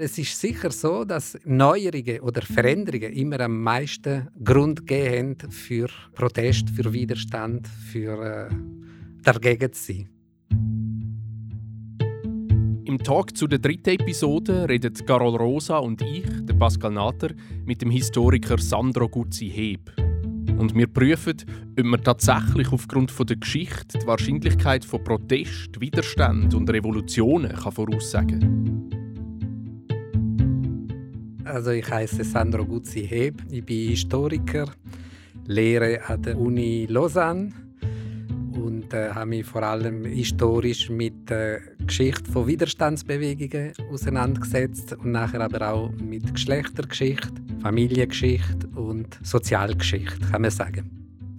Es ist sicher so, dass Neuerungen oder Veränderungen immer am meisten Grund geben für Protest, für Widerstand, für äh, dagegen zu sein. Im Talk zu der dritten Episode redet Carol Rosa und ich, der Pascal Natter, mit dem Historiker Sandro Guzzi-Heb. Und wir prüfen, ob man tatsächlich aufgrund der Geschichte die Wahrscheinlichkeit von Protest, Widerstand und Revolutionen voraussagen kann. Also ich heiße Sandro Guzzi-Heb, ich bin Historiker, lehre an der Uni Lausanne und äh, habe mich vor allem historisch mit der Geschichte von Widerstandsbewegungen auseinandergesetzt und nachher aber auch mit Geschlechtergeschichte, Familiengeschichte und Sozialgeschichte, kann man sagen.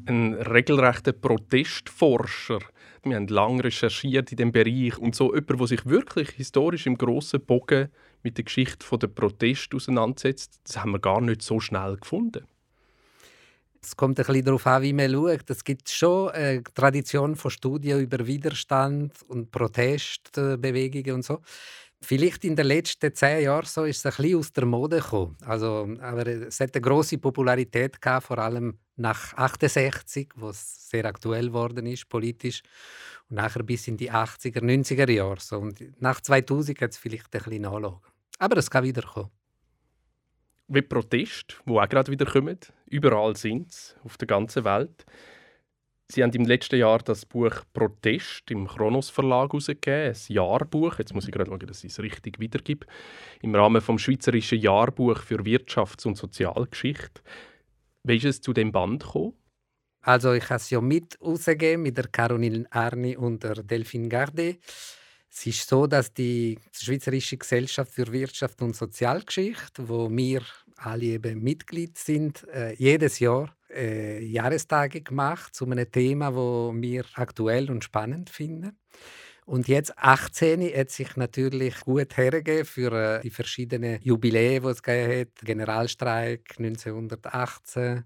Ein regelrechter Protestforscher. Wir haben lange recherchiert in dem Bereich und so jemand, der sich wirklich historisch im grossen Bogen mit der Geschichte der Protest auseinandersetzt, das haben wir gar nicht so schnell gefunden. Es kommt ein bisschen darauf an, wie man schaut. Es gibt schon eine Tradition von Studien über Widerstand und Protestbewegungen und so. Vielleicht in den letzten zehn Jahren so ist es ein bisschen aus der Mode gekommen. Also, aber es hat eine große Popularität gehabt, vor allem nach 68, wo es sehr aktuell geworden ist politisch und nachher bis in die 80er, 90er Jahre. So. Und nach 2000 hat es vielleicht ein bisschen nachgezogen. Aber es kann wiederkommen. Wie Protest, wo auch gerade wieder kommen. Überall sind sie, auf der ganzen Welt. Sie haben im letzten Jahr das Buch Protest im Kronos Verlag herausgegeben, ein Jahrbuch. Jetzt muss ich gerade schauen, dass ich es richtig wiedergebe. Im Rahmen vom Schweizerischen Jahrbuch für Wirtschafts- und Sozialgeschichte. Wie ist es zu dem Band gekommen? Also ich habe es ja mit rausgegeben, mit der Caroline Arni und der Delphine Gardet. Es ist so, dass die Schweizerische Gesellschaft für Wirtschaft und Sozialgeschichte, wo wir alle eben Mitglied sind, äh, jedes Jahr äh, Jahrestage gemacht zu einem Thema, wo wir aktuell und spannend finden. Und jetzt 18 hat sich natürlich gut hergegeben für äh, die verschiedenen Jubiläen, die es gegeben hat. Generalstreik 1918,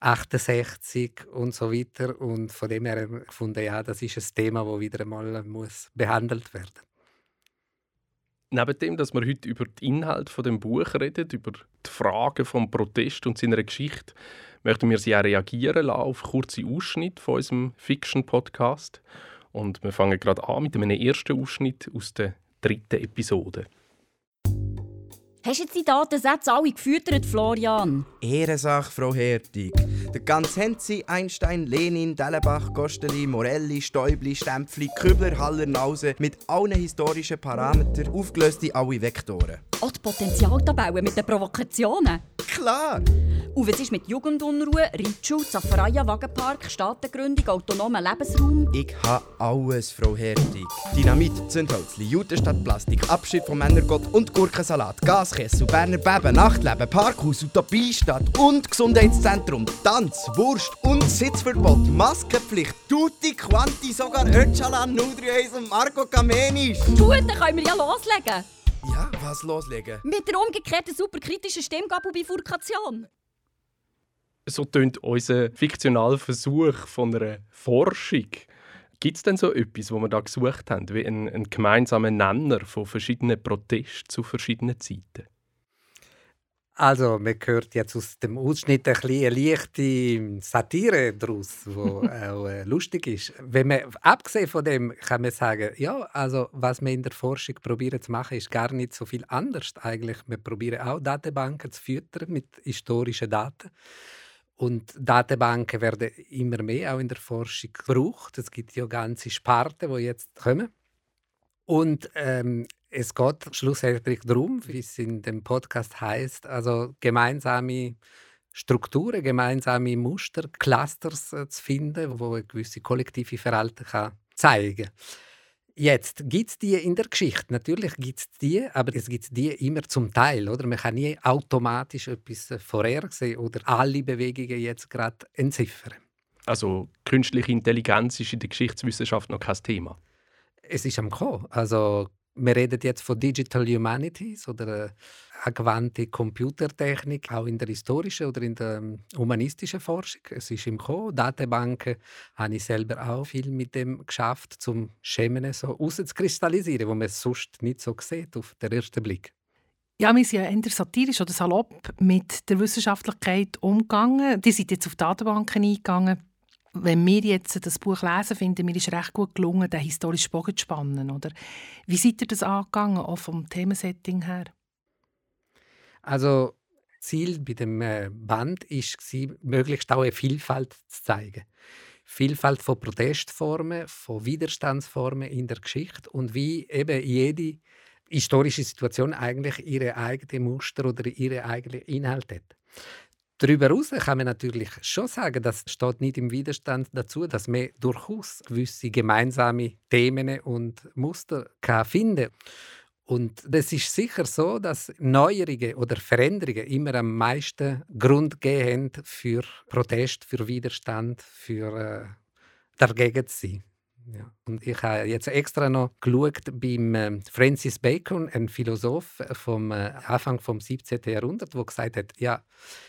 68 und so weiter. Und von dem her gefunden, ja, das ist ein Thema, das wieder einmal muss behandelt werden Neben dem, dass wir heute über den Inhalt von dem Buch reden, über die Fragen vom Protest und seiner Geschichte, möchten wir Sie auch reagieren lassen auf kurze Ausschnitte von unserem Fiction-Podcast. Und wir fangen gerade an mit einem ersten Ausschnitt aus der dritten Episode. Hast du jetzt die Datensätze alle gefüttert, Florian? Ehrensache, Frau Hertig. Der ganze Henzi, Einstein, Lenin, Dellenbach, Gosteli, Morelli, Stäubli, Stempfli, Kübler, Haller, Nause mit allen historischen Parametern aufgelöst in alle Vektoren. Auch die Potentialtabellen mit den Provokationen? Klar! Und was ist mit Jugendunruhe, Reitschule, Zaffaraya, Wagenpark, Staatengründung, autonomen Lebensraum? Ich habe alles, Frau Hertig. Dynamit, Zündhölzli, Judenstadt, Plastik, Abschied vom Männergott und Gurkensalat, Gaskessel, Berner Beben, Nachtleben, Parkhaus, Utopiestadt und Gesundheitszentrum, Tanz, Wurst und Sitzverbot, Maskenpflicht, Tutti Quanti, sogar Öcalan, 031 und Marco Kamenisch. Gut, dann können wir ja loslegen. Ja, was loslegen? Mit der umgekehrten superkritischen Stimmgabelbifurkation so tönt unser fiktionaler Versuch von einer Forschung. Gibt es denn so etwas, wo wir da gesucht haben, wie einen, einen gemeinsamen Nenner von verschiedenen Protesten zu verschiedenen Zeiten? Also, man hört jetzt aus dem Ausschnitt ein bisschen eine leichte Satire daraus, die auch äh, lustig ist. Wenn man, abgesehen von dem kann man sagen, ja, also was wir in der Forschung probieren zu machen, ist gar nicht so viel anders eigentlich. Wir probieren auch Datenbanken zu füttern mit historischen Daten. Und Datenbanken werden immer mehr auch in der Forschung gebraucht. Es gibt ja ganze Sparten, die jetzt kommen. Und ähm, es geht schlussendlich darum, wie es in dem Podcast heißt, also gemeinsame Strukturen, gemeinsame Muster, Clusters äh, zu finden, wo eine gewisse kollektive Verhalten kann zeigen kann. Jetzt gibt es die in der Geschichte. Natürlich gibt es die, aber es gibt die immer zum Teil. Oder? Man kann nie automatisch etwas äh, vorhersehen oder alle Bewegungen jetzt gerade entziffern. Also künstliche Intelligenz ist in der Geschichtswissenschaft noch kein Thema. Es ist am Kommen. Also wir reden jetzt von Digital Humanities oder äh, angewandte Computertechnik, auch in der historischen oder in der ähm, humanistischen Forschung. Es ist im Kommen. Datenbanken habe ich selber auch viel mit dem geschafft, zum Schemen so rauszukristallisieren, wo man sonst nicht so sieht auf den ersten Blick. Ja, wir sind ja eher satirisch oder salopp mit der Wissenschaftlichkeit umgegangen. Die sind jetzt auf Datenbanken eingegangen. Wenn wir jetzt das Buch lesen, finden wir, ist recht gut gelungen, den historischen Bogen zu spannen. Oder? Wie seid ihr das angegangen, auch vom Themensetting her? Also Ziel bei dem äh, Band war, möglichst auch eine Vielfalt zu zeigen. Vielfalt von Protestformen, von Widerstandsformen in der Geschichte und wie eben jede historische Situation eigentlich ihre eigenen Muster oder ihre eigenen Inhalte hat. Darüber hinaus kann man natürlich schon sagen, das steht nicht im Widerstand dazu, dass man durchaus gewisse gemeinsame Themen und Muster kann finden und es ist sicher so, dass Neuerungen oder Veränderungen immer am meisten Grund geben für Protest, für Widerstand, für äh, dagegen zu sein. Ja. Und ich habe jetzt extra noch geschaut beim äh, Francis Bacon, ein Philosoph vom äh, Anfang vom 17. Jahrhundert, der gesagt hat, ja,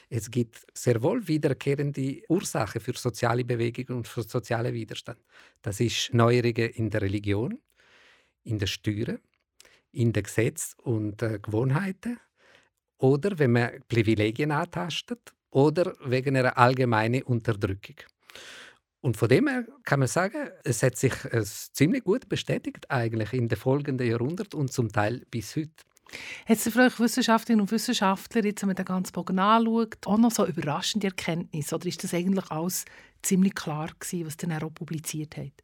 es gibt sehr wohl wiederkehrende Ursachen für soziale Bewegungen und für sozialen Widerstand. Das ist Neuerungen in der Religion, in der Steuern, in den Gesetzen und äh, Gewohnheiten oder wenn man Privilegien antastet oder wegen einer allgemeinen Unterdrückung. Und von dem her kann man sagen, es hat sich äh, ziemlich gut bestätigt eigentlich in den folgenden Jahrhunderten und zum Teil bis heute. Hat es für euch Wissenschaftlerinnen und Wissenschaftler, jetzt, wenn man den ganzen Bogen anschaut, auch noch so überraschende Erkenntnisse? Oder ist das eigentlich alles ziemlich klar gewesen, was ihr auch publiziert habt?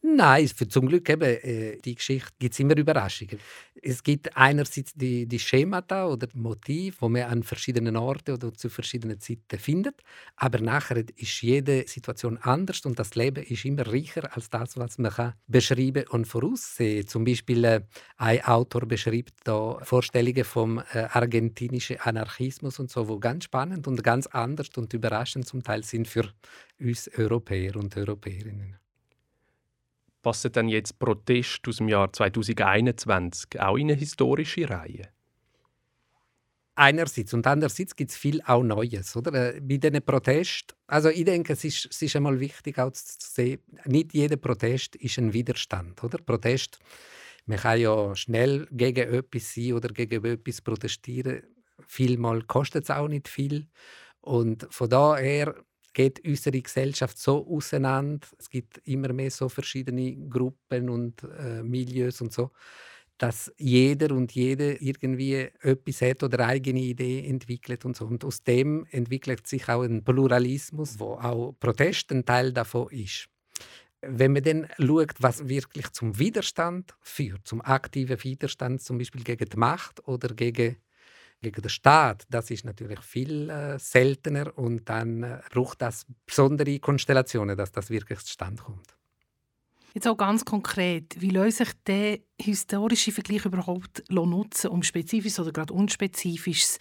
Nein, für zum Glück eben, äh, die Geschichte gibt es immer Überraschungen. Es gibt einerseits die, die Schemata oder Motive, die man an verschiedenen Orten oder zu verschiedenen Zeiten findet, aber nachher ist jede Situation anders und das Leben ist immer reicher als das, was man kann beschreiben und voraussehen. Zum Beispiel äh, ein Autor beschreibt da Vorstellungen vom äh, argentinischen Anarchismus und so, wo ganz spannend und ganz anders und überraschend zum Teil sind für uns Europäer und Europäerinnen passen dann jetzt Protest aus dem Jahr 2021 auch in eine historische Reihe? Einerseits und andererseits gibt es viel auch Neues, oder? Äh, bei diesen Protesten, also ich denke, es ist, es ist einmal wichtig auch zu sehen, nicht jeder Protest ist ein Widerstand, oder? Protest, man kann ja schnell gegen etwas sein oder gegen etwas protestieren. Vielmal kostet es auch nicht viel. Und von daher geht unsere Gesellschaft so auseinander. Es gibt immer mehr so verschiedene Gruppen und äh, Milieus und so, dass jeder und jede irgendwie etwas hat oder eigene Idee entwickelt und so. Und aus dem entwickelt sich auch ein Pluralismus, wo auch Protest ein Teil davon ist. Wenn man dann schaut, was wirklich zum Widerstand führt, zum aktiven Widerstand, zum Beispiel gegen die Macht oder gegen gegen den Staat, das ist natürlich viel äh, seltener und dann äh, braucht das besondere Konstellationen, dass das wirklich zustande kommt. Jetzt auch ganz konkret, wie lässt sich der historische Vergleich überhaupt nutzen, um spezifisch oder gerade unspezifisch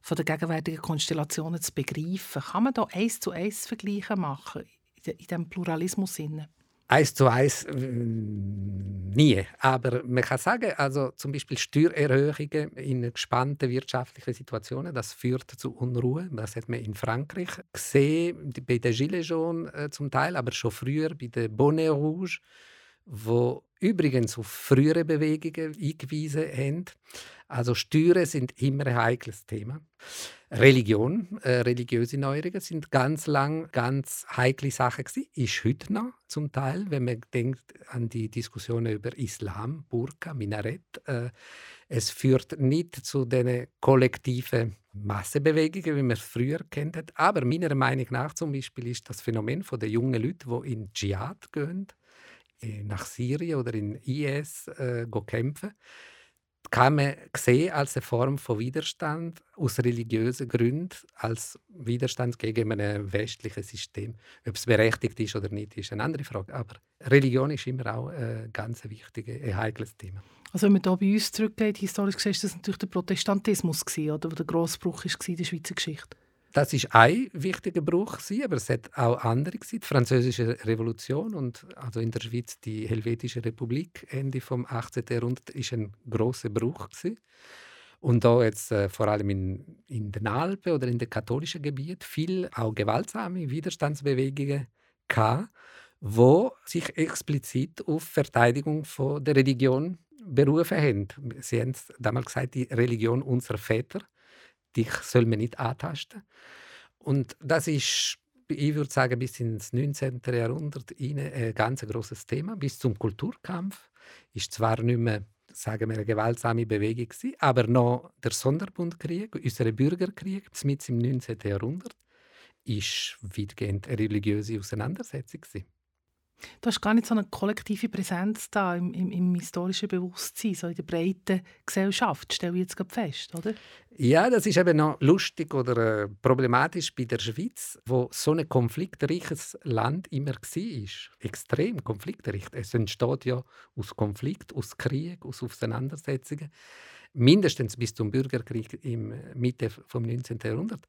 von den gegenwärtigen Konstellationen zu begreifen? Kann man da eins zu eins Vergleiche machen in diesem Pluralismus-Sinne? Eins zu eins äh, nie. Aber man kann sagen, also zum Beispiel Steuererhöhungen in gespannten wirtschaftlichen Situationen, das führt zu Unruhe. Das hat man in Frankreich gesehen, bei den Gilets jaunes äh, zum Teil, aber schon früher bei den Bonnet Rouge, wo übrigens auf frühere Bewegungen eingewiesen haben. Also Steuern sind immer ein heikles Thema. Religion, äh, religiöse Neuerungen sind ganz lang ganz heikle Sache gewesen. Ist heute noch zum Teil, wenn man denkt an die Diskussionen über Islam, Burka, Minarett. Äh, es führt nicht zu den kollektiven Massenbewegungen, wie man es früher kennt. Aber meiner Meinung nach zum Beispiel ist das Phänomen von den jungen Leuten, die in Dschihad gehen, nach Syrien oder in IS äh, kämpfen, kann man sehen als eine Form von Widerstand aus religiösen Gründen, als Widerstand gegen ein westliches System. Ob es berechtigt ist oder nicht, ist eine andere Frage. Aber Religion ist immer auch ein ganz wichtiges, ein heikles Thema. Also wenn man hier bei uns zurückgeht, historisch gesehen, ist das natürlich der Protestantismus, gewesen, oder, der Grossbruch war in der Schweizer Geschichte. Das ist ein wichtiger Bruch, aber es hat auch andere gewesen. Die Französische Revolution und also in der Schweiz die Helvetische Republik Ende vom 18. Jahrhundert ist ein großer Bruch gewesen. Und da jetzt äh, vor allem in, in den Alpen oder in den katholischen Gebieten viel auch gewaltsame Widerstandsbewegungen gehabt, wo sich explizit auf Verteidigung von der Religion berufen haben. Sie haben damals gesagt, die Religion unserer Väter, dich soll man nicht antasten. Und das ist, ich würde sagen, bis ins 19. Jahrhundert ein ganz großes Thema, bis zum Kulturkampf. Ist zwar nicht mehr sagen wir, eine gewaltsame Bewegung aber noch der Sonderbundkrieg, unser Bürgerkrieg, mit im 19. Jahrhundert, ist weitgehend eine religiöse Auseinandersetzung. Du hast gar nicht so eine kollektive Präsenz da im, im, im historischen Bewusstsein, so in der breiten Gesellschaft, stelle ich jetzt gerade fest, oder? Ja, das ist eben noch lustig oder äh, problematisch bei der Schweiz, wo so ein konfliktreiches Land immer war. Extrem konfliktreich. Es entsteht ja aus Konflikt, aus Krieg, aus Auseinandersetzungen mindestens bis zum Bürgerkrieg im Mitte des 19. Jahrhunderts.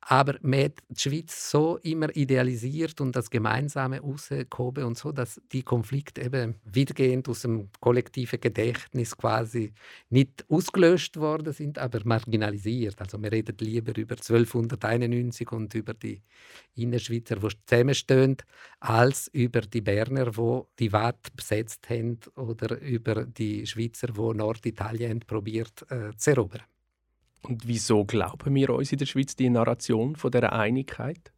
Aber man hat die Schweiz so immer idealisiert und das Gemeinsame rausgehoben und so, dass die Konflikte eben weitgehend aus dem kollektiven Gedächtnis quasi nicht ausgelöscht worden sind, aber marginalisiert. Also wir reden lieber über 1291 und über die Innerschweizer, die zusammenstehen, als über die Berner, die die Watt besetzt haben oder über die Schweizer, die Norditalien probiert äh, zu erobern. Und wieso glauben wir uns in der Schweiz die Narration von der Einigkeit?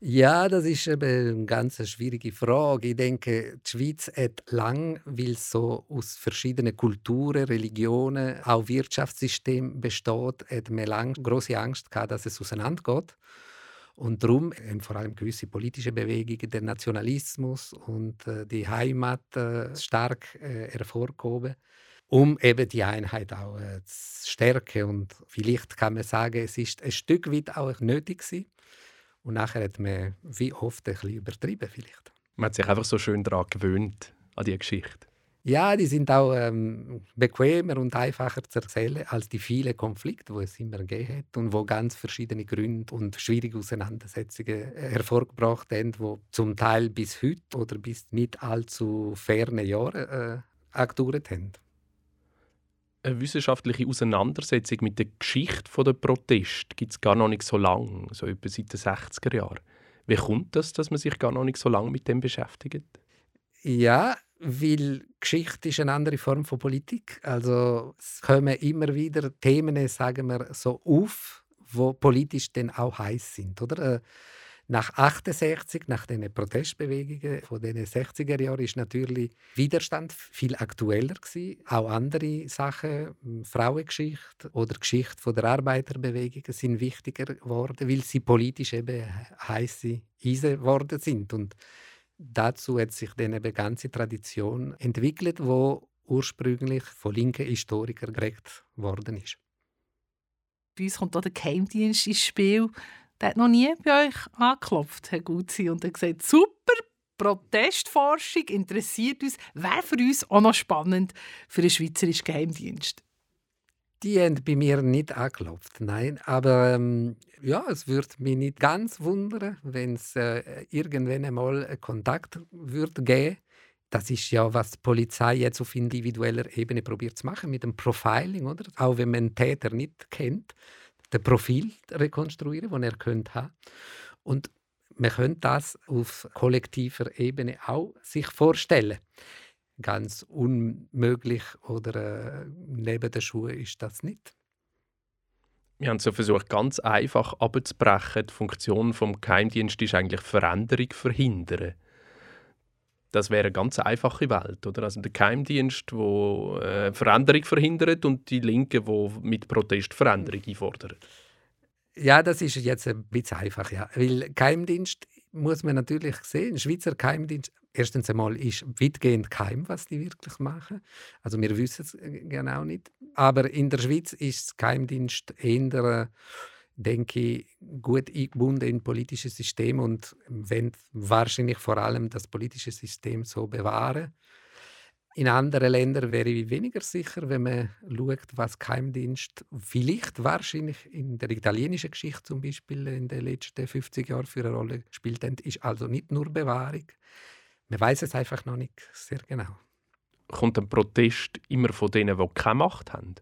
Ja, das ist eine ganz schwierige Frage. Ich denke, die Schweiz hat lang, weil es so aus verschiedenen Kulturen, Religionen, auch Wirtschaftssystem besteht, hat man lange große Angst gehabt, dass es auseinandergeht. Und darum haben vor allem gewisse politische Bewegungen, der Nationalismus und äh, die Heimat äh, stark äh, hervorgehoben um eben die Einheit auch zu stärken. Und vielleicht kann man sagen, es ist ein Stück weit auch nötig gewesen. Und nachher hat man wie oft ein bisschen übertrieben vielleicht. Man hat sich einfach so schön daran gewöhnt, an diese Geschichte. Ja, die sind auch ähm, bequemer und einfacher zu erzählen als die vielen Konflikte, die es immer gegeben hat und wo ganz verschiedene Gründe und schwierige Auseinandersetzungen äh, hervorgebracht haben, die zum Teil bis heute oder bis nicht allzu ferne Jahre äh, gedauert haben eine wissenschaftliche Auseinandersetzung mit der Geschichte der Protest gibt es gar noch nicht so lange, so etwa seit den 60er Jahren. Wie kommt das, dass man sich gar noch nicht so lange mit dem beschäftigt? Ja, weil Geschichte ist eine andere Form von Politik. Also es kommen immer wieder Themen, sagen wir, so auf, wo politisch dann auch heiß sind, oder? Nach 68, nach den Protestbewegungen von den 60er Jahren, ist natürlich Widerstand viel aktueller gewesen. Auch andere Sachen, hm, Frauengeschichte oder Geschichte der Arbeiterbewegung, sind wichtiger geworden, weil sie politisch eben heiße Eisen geworden sind. Und dazu hat sich dann eine ganze Tradition entwickelt, wo ursprünglich von linken Historikern geprägt worden ist. Bei uns kommt auch der Geheimdienst ins Spiel. Der hat noch nie bei euch angeklopft, Herr Gutzi, und hat gesagt, super, Protestforschung interessiert uns, wäre für uns auch noch spannend für den Schweizerischen Geheimdienst. Die haben bei mir nicht angeklopft, nein. Aber ähm, ja, es würde mich nicht ganz wundern, wenn es äh, irgendwann einmal Kontakt würde geben das ist ja, was die Polizei jetzt auf individueller Ebene probiert zu machen, mit dem Profiling, oder? Auch wenn man einen Täter nicht kennt, das Profil rekonstruieren, das er könnte haben. Und man könnte das auf kollektiver Ebene auch sich vorstellen. Ganz unmöglich oder äh, neben den Schuhen ist das nicht. Wir haben so versucht, ganz einfach abzubrechen. Die Funktion des Geheimdienstes ist eigentlich Veränderung verhindern das wäre eine ganz einfache Welt. Oder? Also der Geheimdienst, der äh, Veränderung verhindert und die Linke, die mit Protest Veränderung einfordern. Ja, das ist jetzt ein bisschen einfach. Ja. Weil Geheimdienst muss man natürlich sehen. Schweizer Geheimdienst, erstens einmal ist weitgehend geheim, was die wirklich machen. Also wir wissen es genau nicht. Aber in der Schweiz ist Geheimdienst eher denke ich, gut eingebunden in politisches System und wenn wahrscheinlich vor allem das politische System so bewahren. In anderen Ländern wäre ich weniger sicher, wenn man schaut, was Geheimdienst vielleicht wahrscheinlich in der italienischen Geschichte zum Beispiel in den letzten 50 Jahren für eine Rolle gespielt hat, ist also nicht nur Bewahrung. Man weiß es einfach noch nicht sehr genau. Kommt ein Protest immer von denen, die keine Macht haben?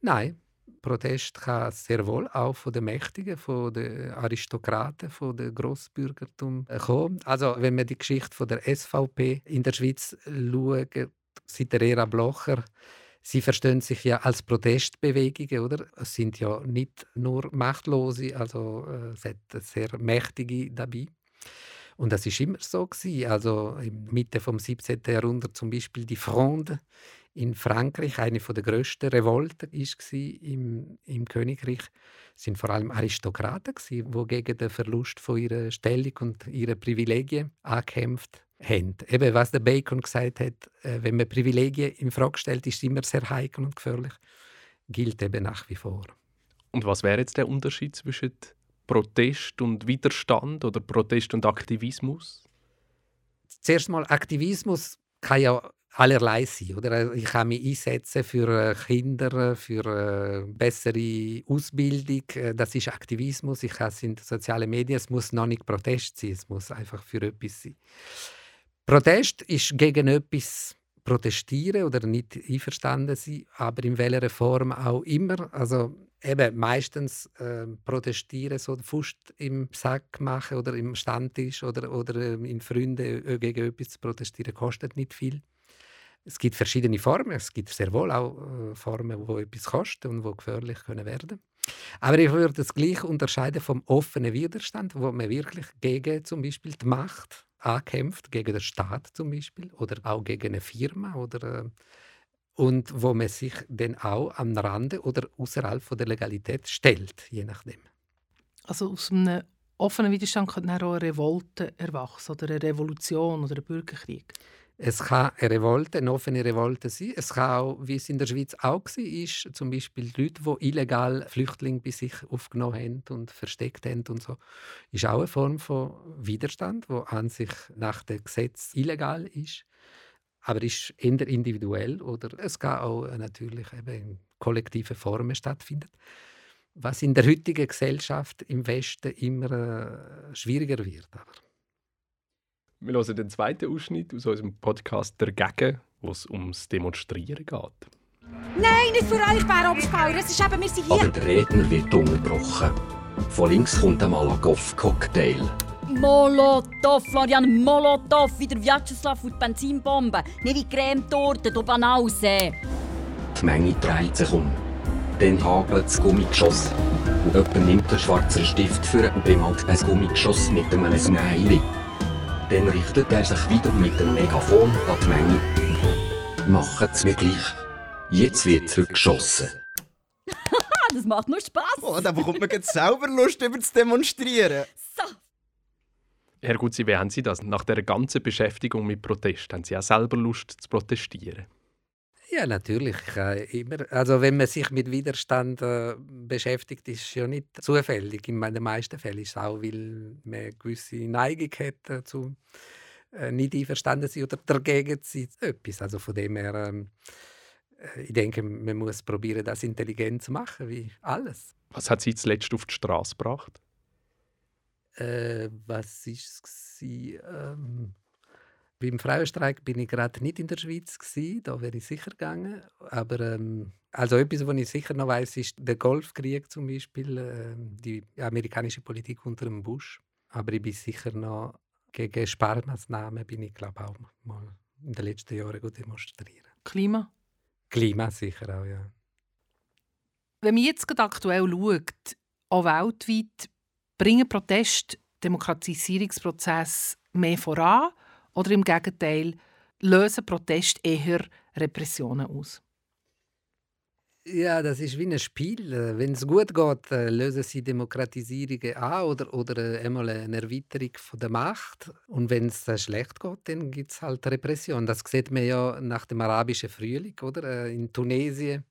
Nein, Protest kann sehr wohl auch von den Mächtigen, von den Aristokraten, von den Grossbürgertum kommen. Also wenn wir die Geschichte von der SVP in der Schweiz schauen, seit der Ära Blocher, sie verstehen sich ja als Protestbewegungen, oder? Es sind ja nicht nur Machtlose, also äh, es hat sehr Mächtige dabei. Und das ist immer so gewesen. Also in Mitte vom 17. Jahrhundert zum Beispiel die Fronde in Frankreich, eine der grössten Revolten war im, im Königreich, sind vor allem Aristokraten die gegen den Verlust von ihrer Stellung und ihrer Privilegien angekämpft haben. Eben, was der Bacon gesagt hat, äh, wenn man Privilegien in Frage stellt, ist es immer sehr heikel und gefährlich, gilt eben nach wie vor. Und was wäre jetzt der Unterschied zwischen Protest und Widerstand oder Protest und Aktivismus? Zuerst mal Aktivismus kann ja allerlei sein. Oder? Ich kann mich einsetzen für äh, Kinder, äh, für äh, bessere Ausbildung. Das ist Aktivismus. Ich kann es in sozialen Medien. Es muss noch nicht Protest sein. Es muss einfach für etwas sein. Protest ist gegen etwas protestieren oder nicht einverstanden sein, aber in welcher Form auch immer. Also eben meistens äh, protestieren, so Fust im Sack machen oder im Stammtisch oder, oder äh, in Freunden gegen etwas zu protestieren, kostet nicht viel. Es gibt verschiedene Formen. Es gibt sehr wohl auch äh, Formen, die etwas kosten und die gefährlich können werden Aber ich würde es gleich unterscheiden vom offenen Widerstand, wo man wirklich gegen zum Beispiel die Macht ankämpft, gegen den Staat zum Beispiel oder auch gegen eine Firma oder äh, und wo man sich dann auch am Rande oder außerhalb der Legalität stellt, je nachdem. Also aus einem offenen Widerstand könnte auch eine Revolte erwachsen oder eine Revolution oder ein Bürgerkrieg. Es kann eine Revolte, eine offene Revolte sein. Es kann auch, wie es in der Schweiz auch war, ist, zum Beispiel Leute, die illegal Flüchtlinge bei sich aufgenommen haben und versteckt haben und so, ist auch eine Form von Widerstand, wo an sich nach dem Gesetz illegal ist, aber ist eher individuell oder es kann auch natürlich eben in kollektiven Formen stattfinden, was in der heutigen Gesellschaft im Westen immer äh, schwieriger wird. Aber wir hören den zweiten Ausschnitt aus unserem Podcast «Dagegen», wo es ums Demonstrieren geht. Nein, nicht für euch, Bärobstbauer. Es ist eben, wir sind hier. Aber der Redner wird unterbrochen. Von links kommt ein Malagoff-Cocktail. Molotov, Florian, Molotov, wie der Vyacheslav und die Benzinbombe. Nicht wie Cremetorte, du Banause. Die Menge dreht sich um. Dann hagelt das Gummigeschoss. Und jemand nimmt einen schwarzen Stift für und bemalt ein Gummigeschoss mit einem Smiley. Dann richtet er sich wieder mit dem Megafon an die Menge. Machen's mir gleich. Jetzt wird zurückgeschossen. das macht nur Spass. Oh, da bekommt man jetzt selber Lust, über zu demonstrieren. So. Herr Gutzi, wie haben Sie das? Nach der ganzen Beschäftigung mit Protest, haben Sie auch selber Lust zu protestieren? Ja, natürlich. Äh, immer. Also wenn man sich mit Widerstand äh, beschäftigt, ist es ja nicht zufällig. In den meisten Fällen ist es auch, weil man eine gewisse Neigung hat äh, zu äh, nicht einverstanden sein oder dagegen sein. Etwas. Also von dem her, ähm, äh, ich denke, man muss probieren, das intelligent zu machen, wie alles. Was hat Sie zuletzt auf die Straße gebracht? Äh, was war es? Ähm, beim Frauenstreik bin ich gerade nicht in der Schweiz gewesen, da wäre ich sicher gegangen. Aber ähm, also etwas, was ich sicher noch weiß, ist der Golfkrieg zum Beispiel, äh, die amerikanische Politik unter dem Bush. Aber ich bin sicher noch gegen Sparmaßnahmen bin ich glaube auch mal in den letzten Jahren gut demonstrieren. Klima? Klima sicher auch, ja. Wenn man jetzt aktuell schaut, auch weltweit, bringen Protest Demokratisierungsprozess mehr voran oder im Gegenteil, lösen Protest eher Repressionen aus? Ja, das ist wie ein Spiel. Wenn es gut geht, äh, lösen sie Demokratisierungen an oder, oder äh, einmal eine Erweiterung der Macht. Und wenn es äh, schlecht geht, dann gibt es halt Repression. Das sieht man ja nach dem arabischen Frühling. Oder? In Tunesien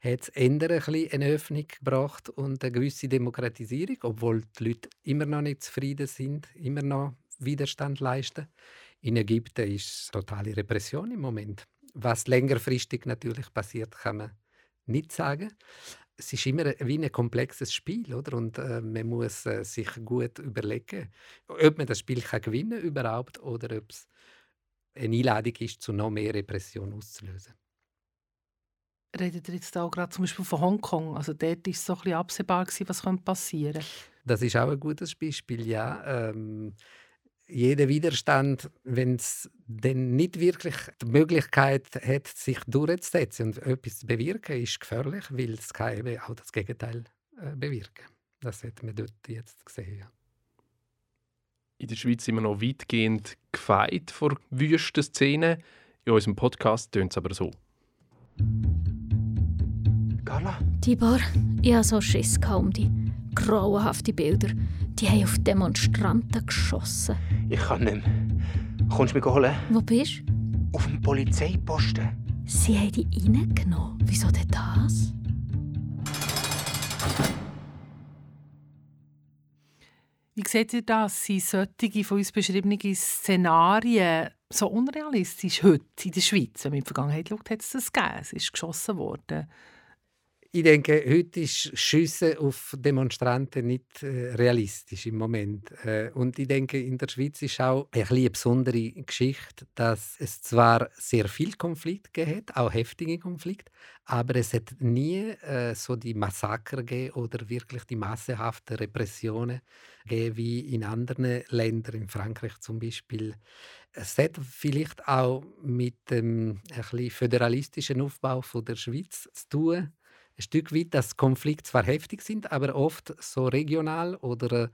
hat es ein eine Öffnung gebracht und eine gewisse Demokratisierung, obwohl die Leute immer noch nicht zufrieden sind, immer noch Widerstand leisten. In Ägypten ist totale Repression im Moment. Was längerfristig natürlich passiert, kann man nicht sagen. Es ist immer wie ein komplexes Spiel, oder? Und äh, man muss äh, sich gut überlegen, ob man das Spiel kann gewinnen überhaupt oder ob es eine Einladung ist, zu noch mehr Repression auszulösen. Redet ihr jetzt auch gerade zum Beispiel von Hongkong? Also dort war es so ein bisschen absehbar, gewesen, was passieren könnte. Das ist auch ein gutes Beispiel, ja. Ähm, jeder Widerstand, wenn es dann nicht wirklich die Möglichkeit hat, sich durchzusetzen und etwas zu bewirken, ist gefährlich, weil es kann eben auch das Gegenteil äh, bewirken. Das hat man dort jetzt gesehen. Ja. In der Schweiz sind wir noch weitgehend gefeit vor wüsten Szenen. In unserem Podcast tönt es aber so. Carla? Tibor, ich habe so Schiss um die grauenhaften Bilder. Die haben auf Demonstranten geschossen. Ich kann nicht mehr. Kommst du mich holen? Wo bist du? Auf dem Polizeiposten. Sie haben die reingenommen. Wieso denn das? Wie seht ihr das? Sind solche von uns beschriebenen Szenarien so unrealistisch heute in der Schweiz? Wenn man in die Vergangenheit schaut, hat es das gegeben. Es ist geschossen worden. Ich denke, heute ist Schüsse auf Demonstranten nicht äh, realistisch im Moment. Äh, und ich denke, in der Schweiz ist auch ein eine besondere Geschichte, dass es zwar sehr viel Konflikt gegeben auch heftige Konflikte, aber es hat nie äh, so die Massaker gegeben oder wirklich die massenhaften Repressionen gegeben wie in anderen Ländern, in Frankreich zum Beispiel. Es hat vielleicht auch mit dem ein föderalistischen Aufbau von der Schweiz zu tun ein Stück weit, dass Konflikte zwar heftig sind, aber oft so regional oder äh,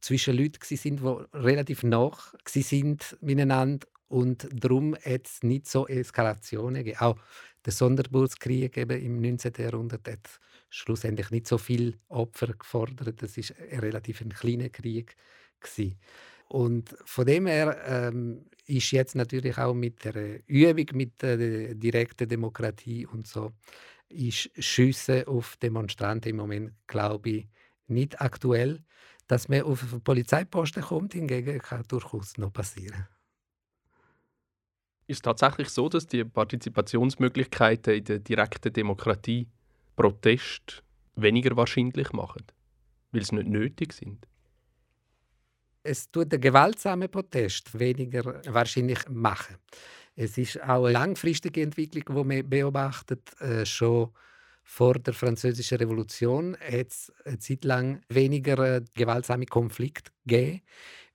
zwischen Leuten sind, die relativ nah sind miteinander und darum hat es nicht so Eskalationen gegeben. Auch der Sonderburgskrieg im 19. Jahrhundert hat schlussendlich nicht so viele Opfer gefordert. Das ist ein relativ ein kleiner Krieg gewesen. Und von dem her ähm, ist jetzt natürlich auch mit der Übung mit der direkten Demokratie und so ist Schüsse auf Demonstranten im Moment, glaube ich, nicht aktuell. Dass man auf einen Polizeiposten kommt, hingegen kann durchaus noch passieren. Ist es tatsächlich so, dass die Partizipationsmöglichkeiten in der direkten Demokratie Protest weniger wahrscheinlich machen, weil sie nicht nötig sind? Es tut den gewaltsamen Protest weniger wahrscheinlich machen. Es ist auch eine langfristige Entwicklung, die man beobachtet. Äh, schon vor der Französischen Revolution hat es eine Zeit lang weniger äh, gewaltsame Konflikte gegeben,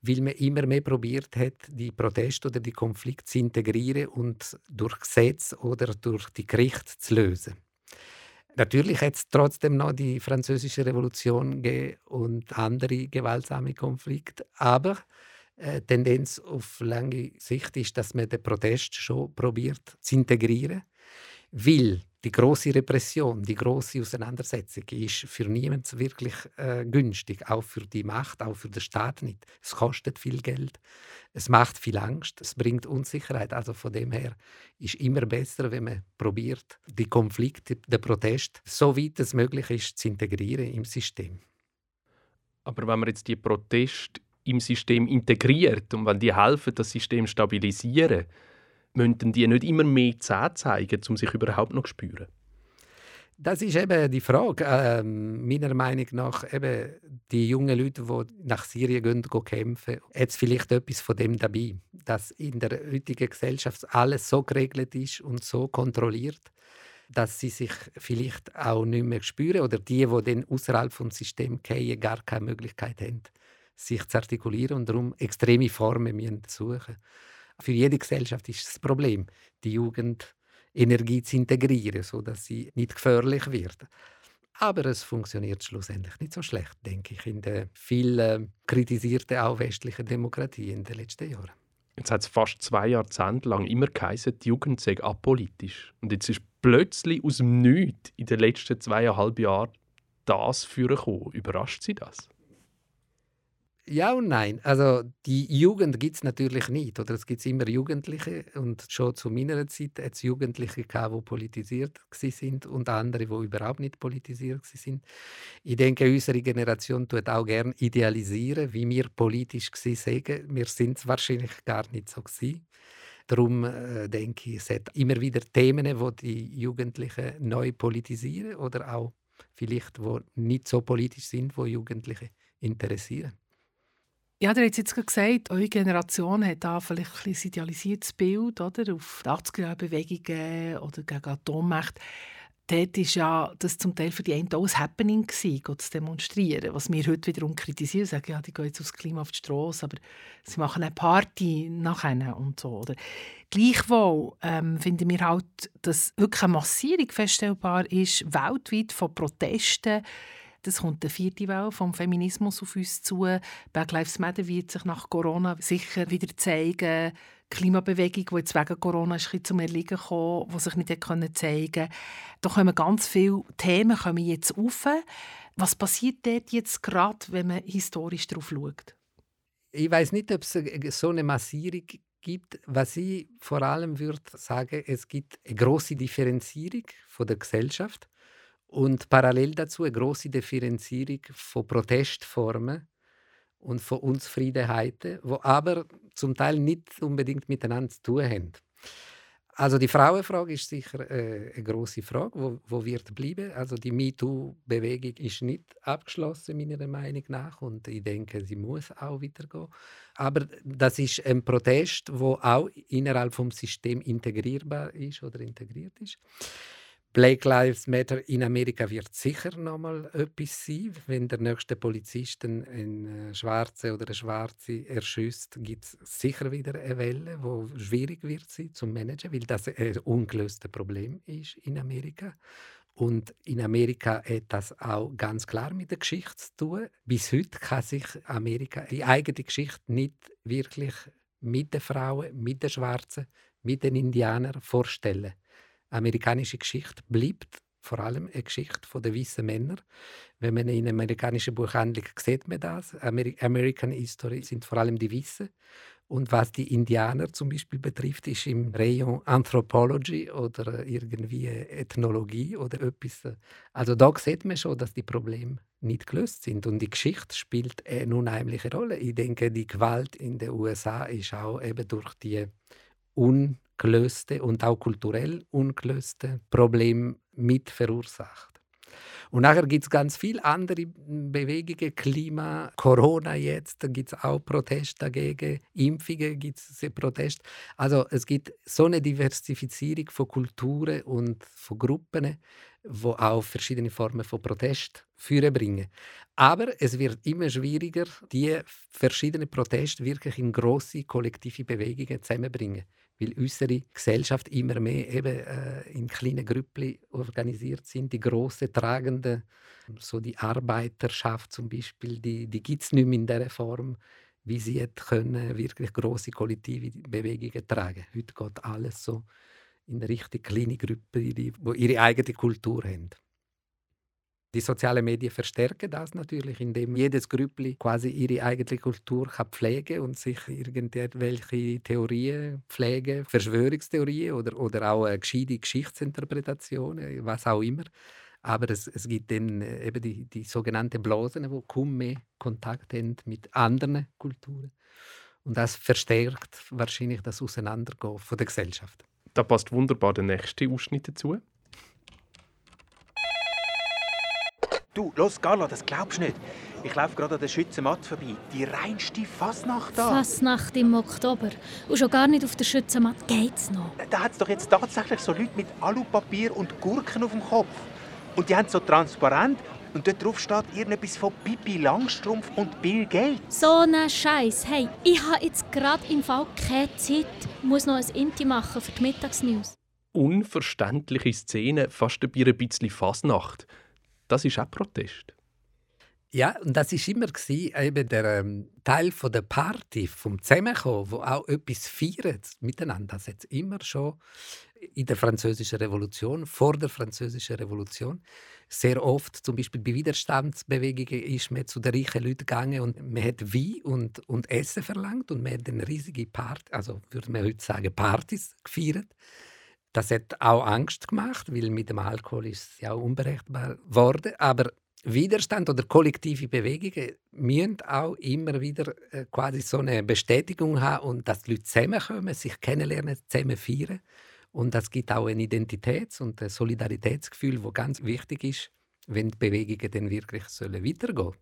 weil man immer mehr probiert hat, die Proteste oder die Konflikte zu integrieren und durch Gesetz oder durch die Gerichte zu lösen. Natürlich hat es trotzdem noch die Französische Revolution gegeben und andere gewaltsame Konflikte, aber Tendenz auf lange Sicht ist, dass man den Protest schon probiert zu integrieren, weil die große Repression, die große Auseinandersetzung ist für niemanden wirklich äh, günstig, auch für die Macht, auch für den Staat nicht. Es kostet viel Geld, es macht viel Angst, es bringt Unsicherheit. Also von dem her ist immer besser, wenn man probiert, die Konflikte, den Protest, so weit es möglich ist, zu integrieren im System. Aber wenn man jetzt die Proteste im System integriert und wenn die helfen, das System stabilisieren, müssen die nicht immer mehr Zähne zeigen, um sich überhaupt noch zu spüren? Das ist eben die Frage. Ähm, meiner Meinung nach eben die jungen Leute, die nach Syrien gehen, gehen kämpfen, hat es vielleicht etwas von dem dabei, dass in der heutigen Gesellschaft alles so geregelt ist und so kontrolliert, dass sie sich vielleicht auch nicht mehr spüren oder die, die dann außerhalb vom System gehen, gar keine Möglichkeit haben, sich zu artikulieren und darum extreme Formen suchen. Für jede Gesellschaft ist ein Problem, die Jugend Energie zu integrieren, sodass sie nicht gefährlich wird. Aber es funktioniert schlussendlich nicht so schlecht, denke ich, in der viel äh, kritisierten auch westlichen Demokratie in den letzten Jahren. Jetzt hat es fast zwei Jahrzehnte lang immer geheißen, die Jugend sei apolitisch. Und jetzt ist plötzlich aus dem Nichts in den letzten zweieinhalb Jahren das vorgekommen. Überrascht Sie das? Ja und nein. Also die Jugend gibt es natürlich nicht. Oder es gibt immer Jugendliche. Und schon zu meiner Zeit hat es Jugendliche gehabt, die politisiert sind und andere, die überhaupt nicht politisiert sind. Ich denke, unsere Generation tut auch gerne idealisieren, wie wir politisch waren. Wir sind es wahrscheinlich gar nicht so gewesen. Darum äh, denke ich, es hat immer wieder Themen, wo die Jugendlichen neu politisieren oder auch vielleicht, wo nicht so politisch sind, wo Jugendliche interessieren. Ja, ihr habt jetzt gesagt, eure Generation hat da vielleicht ein idealisiertes Bild oder, auf die 80er-Bewegungen oder gegen Atommächte. dort war ja das zum Teil für die einen auch ein Happening, gewesen, zu demonstrieren. Was wir heute wiederum kritisieren, sagen, ja, die gehen jetzt aufs Klima auf die Straße, aber sie machen eine Party nachher und so. Oder gleichwohl ähm, finden wir halt, dass wirklich eine Massierung feststellbar ist, weltweit von Protesten, das kommt der vierte Welle vom Feminismus auf uns zu. Black Lives Matter wird sich nach Corona sicher wieder zeigen. Klimabewegung, die jetzt wegen Corona ist, zum Erliegen kam, die sich nicht zeigen konnte. Da kommen ganz viele Themen kommen jetzt auf. Was passiert dort jetzt gerade, wenn man historisch darauf schaut? Ich weiß nicht, ob es so eine Massierung gibt. Was ich vor allem würde sagen, es gibt eine große Differenzierung von der Gesellschaft und parallel dazu eine große Differenzierung von Protestformen und von Unzufriedenheiten, wo aber zum Teil nicht unbedingt miteinander zu tun haben. Also die Frauenfrage ist sicher äh, eine große Frage, wo, wo wird bleiben. Also die MeToo-Bewegung ist nicht abgeschlossen meiner Meinung nach und ich denke, sie muss auch weitergehen. Aber das ist ein Protest, wo auch innerhalb vom System integrierbar ist oder integriert ist. Black Lives Matter in Amerika wird sicher noch mal etwas sein. Wenn der nächste Polizist einen äh, Schwarze oder eine Schwarze erschüsst, gibt es sicher wieder eine Welle, die schwierig wird sein zu managen, weil das ein ungelöstes Problem ist in Amerika. Und in Amerika hat das auch ganz klar mit der Geschichte zu tun. Bis heute kann sich Amerika die eigene Geschichte nicht wirklich mit den Frauen, mit den Schwarzen, mit den Indianern vorstellen amerikanische Geschichte bleibt vor allem eine Geschichte der weißen Männer. Wenn man in amerikanischen Buchhandlung sieht man das. American History sind vor allem die Weißen. Und was die Indianer zum Beispiel betrifft, ist im Rayon Anthropology oder irgendwie Ethnologie oder etwas. Also da sieht man schon, dass die Probleme nicht gelöst sind. Und die Geschichte spielt eine unheimliche Rolle. Ich denke, die Gewalt in den USA ist auch eben durch die un gelöste und auch kulturell ungelöste Probleme mit verursacht. Und nachher gibt es ganz viele andere Bewegungen, Klima, Corona jetzt, da gibt es auch Proteste dagegen, Impfungen gibt es Proteste. Also es gibt so eine Diversifizierung von Kulturen und von Gruppen, wo auch verschiedene Formen von Protest bringen. Aber es wird immer schwieriger, die verschiedenen Proteste wirklich in große kollektive Bewegungen zusammenzubringen weil unsere Gesellschaft immer mehr eben äh, in kleinen Gruppen organisiert sind. Die große tragende, so die Arbeiterschaft zum Beispiel, die, die gibt es nicht mehr in der Form, wie sie jetzt können wirklich große kollektive Bewegungen tragen. Heute geht alles so in Richtung kleine Gruppen, die, die ihre eigene Kultur haben. Die sozialen Medien verstärken das natürlich, indem jedes Grüppli quasi ihre eigene Kultur kann pflegen und sich irgendwelche Theorien pflegen, Verschwörungstheorien oder, oder auch eine gescheite Geschichtsinterpretation, was auch immer. Aber es, es gibt dann äh, eben die, die sogenannten Blasen, die kaum mehr Kontakt haben mit anderen Kulturen. Und das verstärkt wahrscheinlich das Auseinandergehen von der Gesellschaft. Da passt wunderbar der nächste Ausschnitt dazu. Du, los, Gala, das glaubst du nicht. Ich laufe gerade an der Schützenmatt vorbei. Die reinste Fasnacht da. Fasnacht im Oktober. Und schon gar nicht auf der Schützenmatt geht's noch. Da hat es doch jetzt tatsächlich so Leute mit Alupapier und Gurken auf dem Kopf. Und die haben so transparent und dort drauf steht irgendetwas von Pippi Langstrumpf und Bill Gates. So ein Scheiß. Hey, ich habe jetzt gerade im Fall keine Zeit. Ich muss noch ein Inti machen für die Mittagsnews. Unverständliche Szene, fast ein bisschen Fasnacht das ist auch Protest. Ja, und das ist immer eben der ähm, Teil von der Party, vom Zusammenkommen, wo auch etwas feiert miteinander. Das hat immer schon in der Französischen Revolution, vor der Französischen Revolution, sehr oft, zum Beispiel bei Widerstandsbewegungen, ist man zu den reichen Leuten gegangen und man hat Wein und, und Essen verlangt und man hat eine riesige Party, also würde man heute sagen Partys gefeiert. Das hat auch Angst gemacht, weil mit dem Alkohol ist es ja auch unberechenbar geworden. Aber Widerstand oder kollektive Bewegungen müssen auch immer wieder äh, quasi so eine Bestätigung haben und dass die Leute zusammenkommen, sich kennenlernen, zusammen feiern. Und das gibt auch ein Identitäts- und ein Solidaritätsgefühl, das ganz wichtig ist, wenn die Bewegungen dann wirklich weitergehen sollen.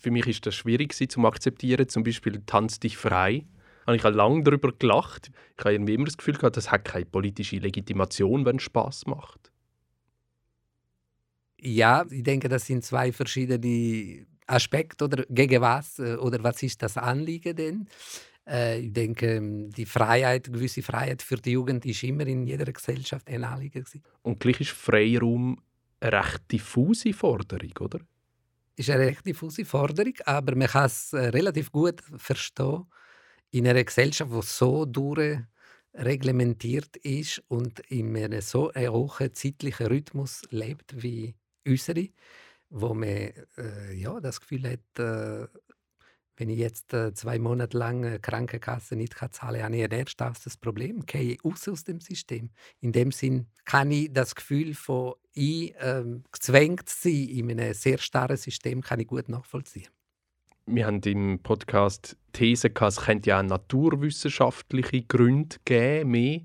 Für mich ist das schwierig zu akzeptieren, zum Beispiel «Tanz dich frei», habe ich lange darüber gelacht. Ich habe irgendwie immer das Gefühl gehabt, das hat keine politische Legitimation, wenn es Spass macht. Ja, ich denke, das sind zwei verschiedene Aspekte. Oder gegen was äh, oder was ist das Anliegen denn? Äh, ich denke, ähm, die Freiheit, gewisse Freiheit für die Jugend ist immer in jeder Gesellschaft ein Anliegen. Gewesen. Und gleich ist Freiraum eine recht diffuse Forderung, oder? Ist eine recht diffuse Forderung, aber man kann es äh, relativ gut verstehen in einer Gesellschaft, die so durchreglementiert ist und in einem so hohen zeitlichen Rhythmus lebt wie unsere, wo man äh, ja, das Gefühl hat, äh, wenn ich jetzt äh, zwei Monate lang Krankenkasse nicht kann zahlen kann, habe ich ein ernsthaftes Problem, gehe ich raus aus dem System. In dem Sinn kann ich das Gefühl von ich ähm, gezwängt sein in einem sehr starren System kann ich gut nachvollziehen. Wir haben im Podcast These gehabt, es könnte ja auch naturwissenschaftliche Gründe geben, mehr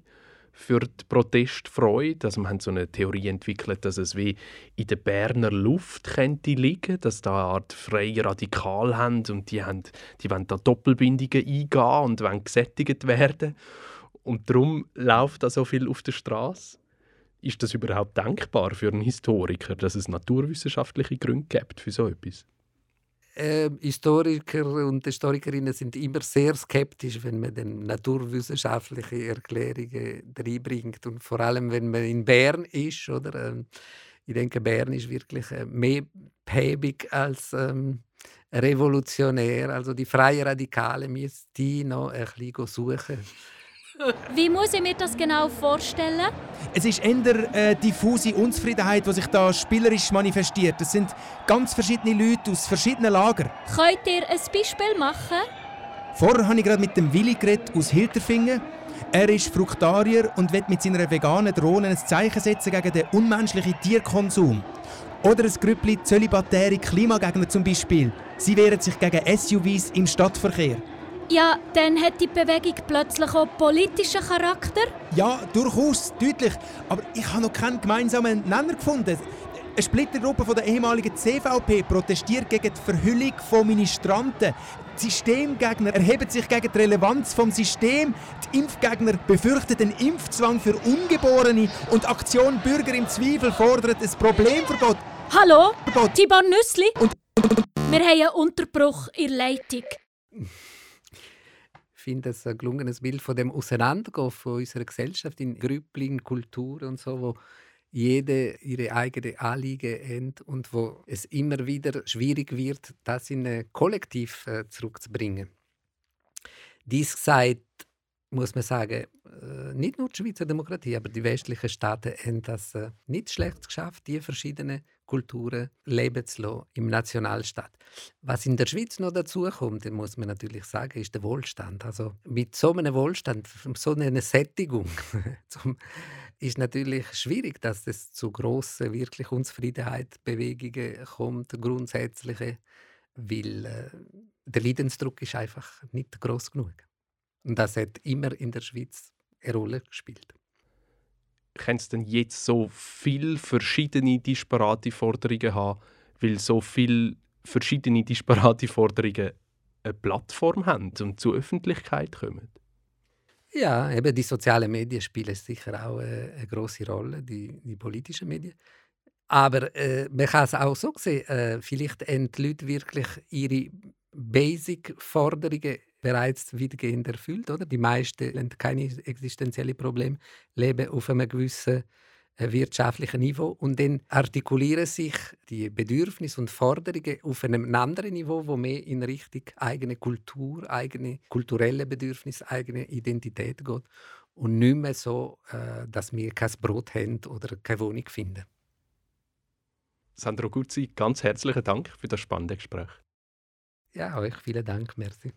für die Protestfreude. Also wir haben so eine Theorie entwickelt, dass es wie in der Berner Luft könnte liegen, dass da eine Art freie Radikal haben und die, haben, die wollen da Doppelbindungen eingehen und wollen gesättigt werden. Und darum läuft da so viel auf der Straße. Ist das überhaupt denkbar für einen Historiker, dass es naturwissenschaftliche Gründe gibt für so etwas? Äh, Historiker und Historikerinnen sind immer sehr skeptisch, wenn man dann naturwissenschaftliche Erklärungen reinbringt. Und vor allem, wenn man in Bern ist, oder? Ähm, ich denke, Bern ist wirklich äh, mehr päbig als ähm, revolutionär. Also die freien Radikale müssen die noch ein bisschen suchen. Wie muss ich mir das genau vorstellen? Es ist eher eine diffuse Unzufriedenheit, die sich da spielerisch manifestiert. Es sind ganz verschiedene Leute aus verschiedenen Lagern. Könnt ihr ein Beispiel machen? Vorher habe ich gerade mit dem Willi geredet aus Hilterfingen. Er ist Fruktarier und will mit seiner veganen Drohne ein Zeichen setzen gegen den unmenschlichen Tierkonsum. Oder ein Grüppli zölibatäre Klimagegner zum Beispiel. Sie wehren sich gegen SUVs im Stadtverkehr. Ja, dann hat die Bewegung plötzlich auch politischen Charakter. Ja, durchaus, deutlich. Aber ich habe noch keinen gemeinsamen Nenner gefunden. Eine Splittergruppe von der ehemaligen CVP protestiert gegen die Verhüllung von Ministranten. Die Systemgegner erheben sich gegen die Relevanz vom System. Die Impfgegner befürchten den Impfzwang für Ungeborene. Und Aktion Bürger im Zweifel fordert ein Problemverbot. Hallo, Verbot. Tibor Nüssli. Und- Wir haben einen Unterbruch in der Leitung. Finde es ein gelungenes Bild von dem Auseinandergehen von unserer Gesellschaft in Grüppling, Kultur und so, wo jede ihre eigene Anliegen hat und wo es immer wieder schwierig wird, das in ein Kollektiv äh, zurückzubringen. Dies gesagt, muss man sagen, äh, nicht nur die Schweizer Demokratie, aber die westlichen Staaten haben das äh, nicht schlecht geschafft, die verschiedenen Kulturen leben zu lassen im Nationalstaat. Was in der Schweiz noch dazu kommt, muss man natürlich sagen, ist der Wohlstand. Also mit so einem Wohlstand, so einer Sättigung, ist natürlich schwierig, dass es zu grossen wirklich Unzufriedenheitsbewegungen kommt, grundsätzliche, weil äh, der Leidensdruck ist einfach nicht groß genug. Und das hat immer in der Schweiz eine Rolle gespielt. Kann es denn jetzt so viele verschiedene disparate Forderungen haben, weil so viele verschiedene disparate Forderungen eine Plattform haben und zur Öffentlichkeit kommen? Ja, eben die sozialen Medien spielen sicher auch äh, eine große Rolle, die, die politischen Medien. Aber äh, man kann es auch so sehen, äh, vielleicht haben die Leute wirklich ihre Basic-Forderungen bereits weitgehend erfüllt. Oder? Die meisten haben keine existenziellen Probleme, leben auf einem gewissen äh, wirtschaftlichen Niveau und dann artikulieren sich die Bedürfnisse und Forderungen auf einem anderen Niveau, wo mehr in Richtung eigene Kultur, eigene kulturelle Bedürfnisse, eigene Identität geht und nicht mehr so, äh, dass wir kein Brot haben oder keine Wohnung finden. Sandro Guzzi, ganz herzlichen Dank für das spannende Gespräch. Ja, euch vielen Dank, merci.